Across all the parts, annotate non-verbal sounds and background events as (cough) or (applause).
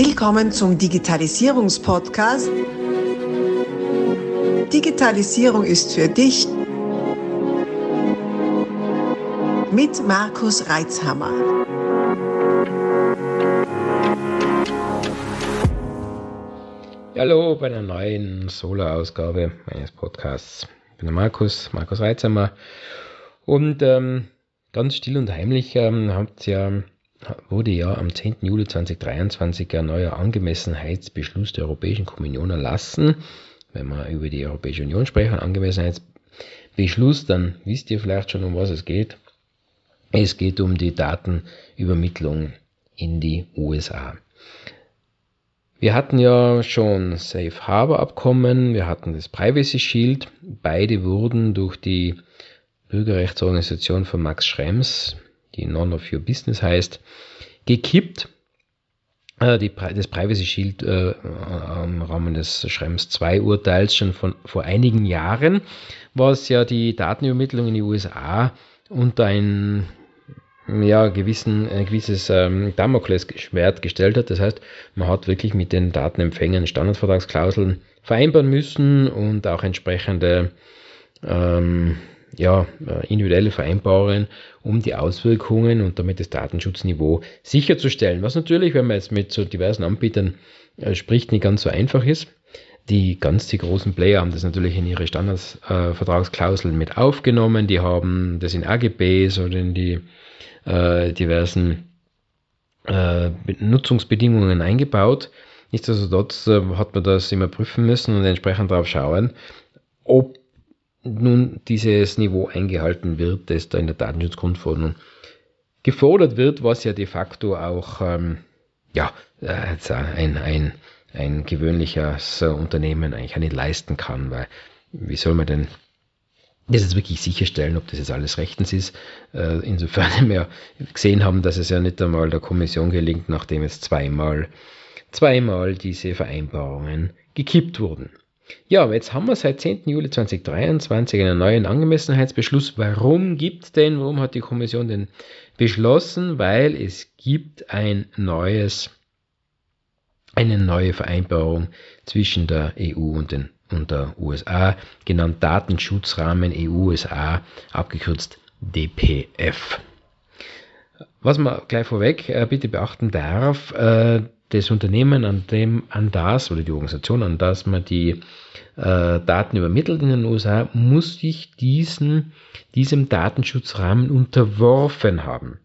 Willkommen zum Digitalisierungspodcast. Digitalisierung ist für dich mit Markus Reitzhammer. Hallo bei einer neuen Solo-Ausgabe meines Podcasts. Ich bin der Markus, Markus Reitzhammer. Und ähm, ganz still und heimlich ähm, habt ja wurde ja am 10. Juli 2023 ein neuer Angemessenheitsbeschluss der Europäischen Kommission erlassen. Wenn wir über die Europäische Union sprechen, Angemessenheitsbeschluss, dann wisst ihr vielleicht schon, um was es geht. Es geht um die Datenübermittlung in die USA. Wir hatten ja schon Safe Harbor Abkommen, wir hatten das Privacy Shield. Beide wurden durch die Bürgerrechtsorganisation von Max Schrems, die None of Your Business heißt, gekippt. Äh, die, das Privacy Shield äh, im Rahmen des Schrems 2 Urteils schon von vor einigen Jahren, was ja die Datenübermittlung in die USA unter ein ja, gewissen, ein gewisses ähm, Damoklesschwert gestellt hat. Das heißt, man hat wirklich mit den Datenempfängern Standardvertragsklauseln vereinbaren müssen und auch entsprechende ähm, ja, äh, individuelle Vereinbarungen, um die Auswirkungen und damit das Datenschutzniveau sicherzustellen. Was natürlich, wenn man jetzt mit so diversen Anbietern äh, spricht, nicht ganz so einfach ist. Die ganz die großen Player haben das natürlich in ihre Standardvertragsklauseln äh, mit aufgenommen. Die haben das in AGBs oder in die äh, diversen äh, Nutzungsbedingungen eingebaut. Nichtsdestotrotz hat man das immer prüfen müssen und entsprechend darauf schauen, ob nun dieses Niveau eingehalten wird, das da in der Datenschutzgrundverordnung gefordert wird, was ja de facto auch ähm, ja, äh, ein, ein, ein gewöhnliches Unternehmen eigentlich nicht leisten kann, weil wie soll man denn das jetzt wirklich sicherstellen, ob das jetzt alles rechtens ist. Äh, insofern wir gesehen haben, dass es ja nicht einmal der Kommission gelingt, nachdem es zweimal, zweimal diese Vereinbarungen gekippt wurden. Ja, jetzt haben wir seit 10. Juli 2023 einen neuen Angemessenheitsbeschluss. Warum gibt es den? Warum hat die Kommission den beschlossen? Weil es gibt ein neues, eine neue Vereinbarung zwischen der EU und den und der USA, genannt Datenschutzrahmen EU-USA, abgekürzt DPF. Was man gleich vorweg äh, bitte beachten darf, äh, das Unternehmen, an dem, an das, oder die Organisation, an das man die äh, Daten übermittelt in den USA, muss sich diesen, diesem Datenschutzrahmen unterworfen haben.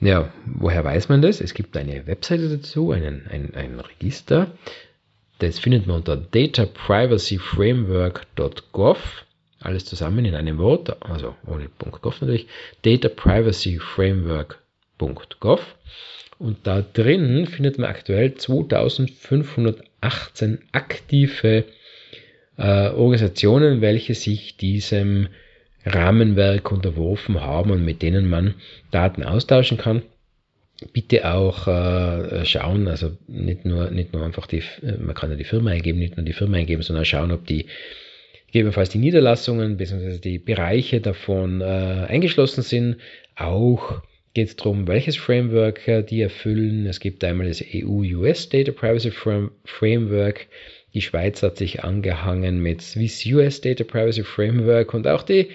Ja, woher weiß man das? Es gibt eine Webseite dazu, einen, ein, ein Register. Das findet man unter dataprivacyframework.gov. Alles zusammen in einem Wort, also ohne .gov natürlich. dataprivacyframework.gov. Und da drin findet man aktuell 2518 aktive äh, Organisationen, welche sich diesem Rahmenwerk unterworfen haben und mit denen man Daten austauschen kann. Bitte auch äh, schauen, also nicht nur, nicht nur einfach die, man kann ja die Firma eingeben, nicht nur die Firma eingeben, sondern schauen, ob die gegebenenfalls die Niederlassungen bzw. die Bereiche davon äh, eingeschlossen sind, auch geht es darum, welches Framework äh, die erfüllen. Es gibt einmal das EU-US Data Privacy Framework. Die Schweiz hat sich angehangen mit Swiss-US Data Privacy Framework und auch die,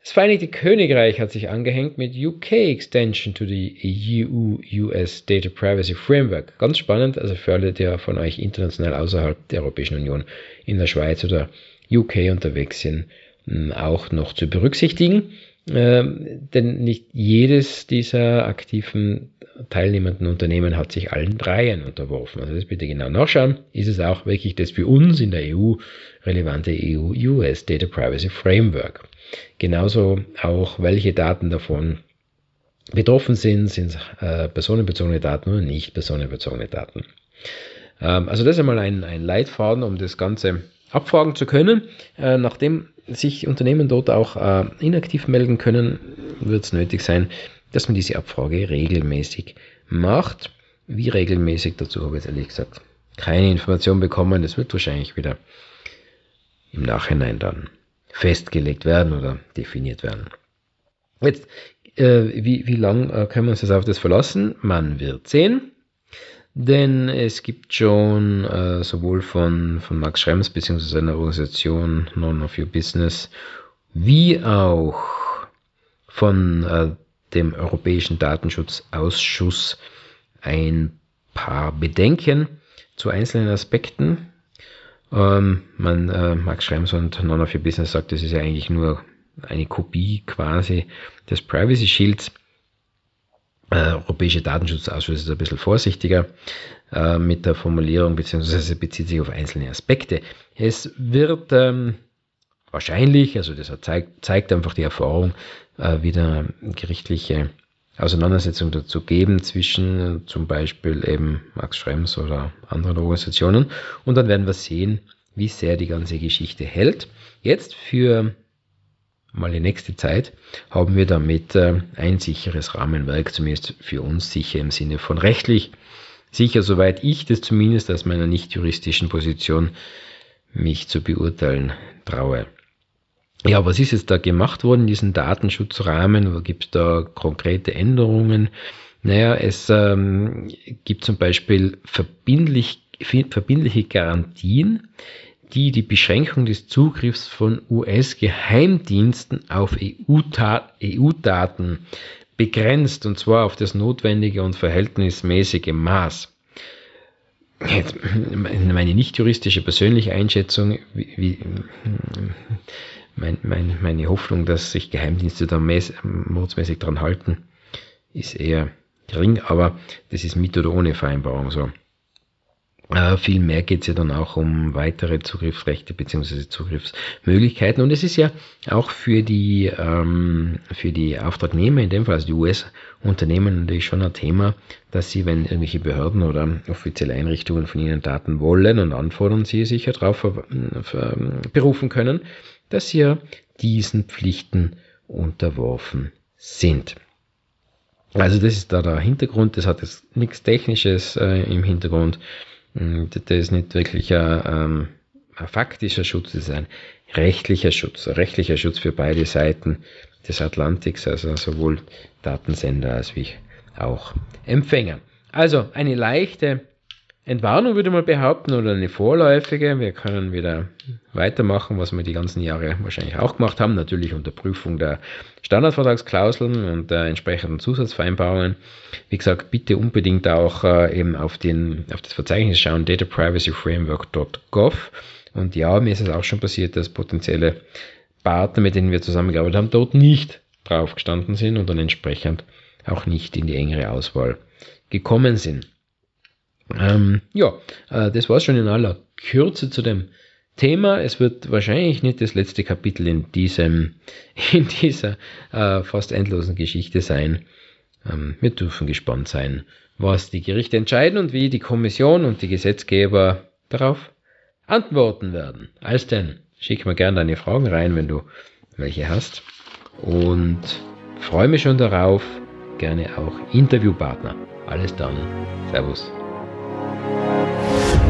das Vereinigte Königreich hat sich angehängt mit UK Extension to the EU-US Data Privacy Framework. Ganz spannend, also für alle, die von euch international außerhalb der Europäischen Union in der Schweiz oder UK unterwegs sind, auch noch zu berücksichtigen. Ähm, denn nicht jedes dieser aktiven teilnehmenden Unternehmen hat sich allen dreien unterworfen. Also das bitte genau nachschauen. Ist es auch wirklich das für uns in der EU relevante EU-US Data Privacy Framework? Genauso auch, welche Daten davon betroffen sind, sind äh, personenbezogene Daten oder nicht personenbezogene Daten. Ähm, also das ist einmal ein, ein Leitfaden, um das Ganze abfragen zu können. Äh, nachdem sich Unternehmen dort auch äh, inaktiv melden können, wird es nötig sein, dass man diese Abfrage regelmäßig macht. Wie regelmäßig, dazu habe ich jetzt ehrlich gesagt keine Information bekommen. Das wird wahrscheinlich wieder im Nachhinein dann festgelegt werden oder definiert werden. Jetzt, äh, wie, wie lang äh, können wir uns das auf das verlassen? Man wird sehen. Denn es gibt schon äh, sowohl von, von Max Schrems bzw. seiner Organisation None of Your Business wie auch von äh, dem Europäischen Datenschutzausschuss ein paar Bedenken zu einzelnen Aspekten. Ähm, man, äh, Max Schrems und None of Your Business sagt, das ist ja eigentlich nur eine Kopie quasi des Privacy Shields. Äh, Europäische Datenschutzausschuss ist ein bisschen vorsichtiger äh, mit der Formulierung, beziehungsweise bezieht sich auf einzelne Aspekte. Es wird ähm, wahrscheinlich, also das zeigt, zeigt einfach die Erfahrung, äh, wieder gerichtliche Auseinandersetzung dazu geben zwischen zum Beispiel eben Max Schrems oder anderen Organisationen. Und dann werden wir sehen, wie sehr die ganze Geschichte hält. Jetzt für mal die nächste Zeit haben wir damit äh, ein sicheres Rahmenwerk, zumindest für uns sicher im Sinne von rechtlich sicher, soweit ich das zumindest aus meiner nicht juristischen Position mich zu beurteilen traue. Ja, was ist jetzt da gemacht worden in diesem Datenschutzrahmen? Gibt es da konkrete Änderungen? Naja, es ähm, gibt zum Beispiel verbindlich, verbindliche Garantien, die die Beschränkung des Zugriffs von US-Geheimdiensten auf EU-Daten begrenzt, und zwar auf das notwendige und verhältnismäßige Maß. Jetzt, meine nicht juristische persönliche Einschätzung, wie, mein, mein, meine Hoffnung, dass sich Geheimdienste da mordsmäßig dran halten, ist eher gering, aber das ist mit oder ohne Vereinbarung so. Äh, viel mehr geht es ja dann auch um weitere Zugriffsrechte bzw. Zugriffsmöglichkeiten. Und es ist ja auch für die, ähm, für die Auftragnehmer, in dem Fall also die US-Unternehmen, natürlich schon ein Thema, dass sie, wenn irgendwelche Behörden oder offizielle Einrichtungen von ihnen Daten wollen und anfordern, sie sicher darauf berufen können, dass sie ja diesen Pflichten unterworfen sind. Also das ist da der Hintergrund, das hat jetzt nichts Technisches äh, im Hintergrund, das ist nicht wirklich ein, ähm, ein faktischer Schutz, das ist ein rechtlicher Schutz, ein rechtlicher Schutz für beide Seiten des Atlantiks, also sowohl Datensender als auch Empfänger. Also eine leichte Entwarnung würde man behaupten oder eine vorläufige. Wir können wieder weitermachen, was wir die ganzen Jahre wahrscheinlich auch gemacht haben, natürlich unter Prüfung der Standardvertragsklauseln und der entsprechenden Zusatzvereinbarungen. Wie gesagt, bitte unbedingt auch äh, eben auf, den, auf das Verzeichnis schauen, dataprivacyframework.gov. Und ja, mir ist es auch schon passiert, dass potenzielle Partner, mit denen wir zusammengearbeitet haben, dort nicht drauf gestanden sind und dann entsprechend auch nicht in die engere Auswahl gekommen sind. Ähm, ja, äh, das war schon in aller Kürze zu dem Thema. Es wird wahrscheinlich nicht das letzte Kapitel in diesem, (laughs) in dieser äh, fast endlosen Geschichte sein. Ähm, wir dürfen gespannt sein, was die Gerichte entscheiden und wie die Kommission und die Gesetzgeber darauf antworten werden. Als denn, schick mir gerne deine Fragen rein, wenn du welche hast. Und freue mich schon darauf, gerne auch Interviewpartner. Alles dann. Servus.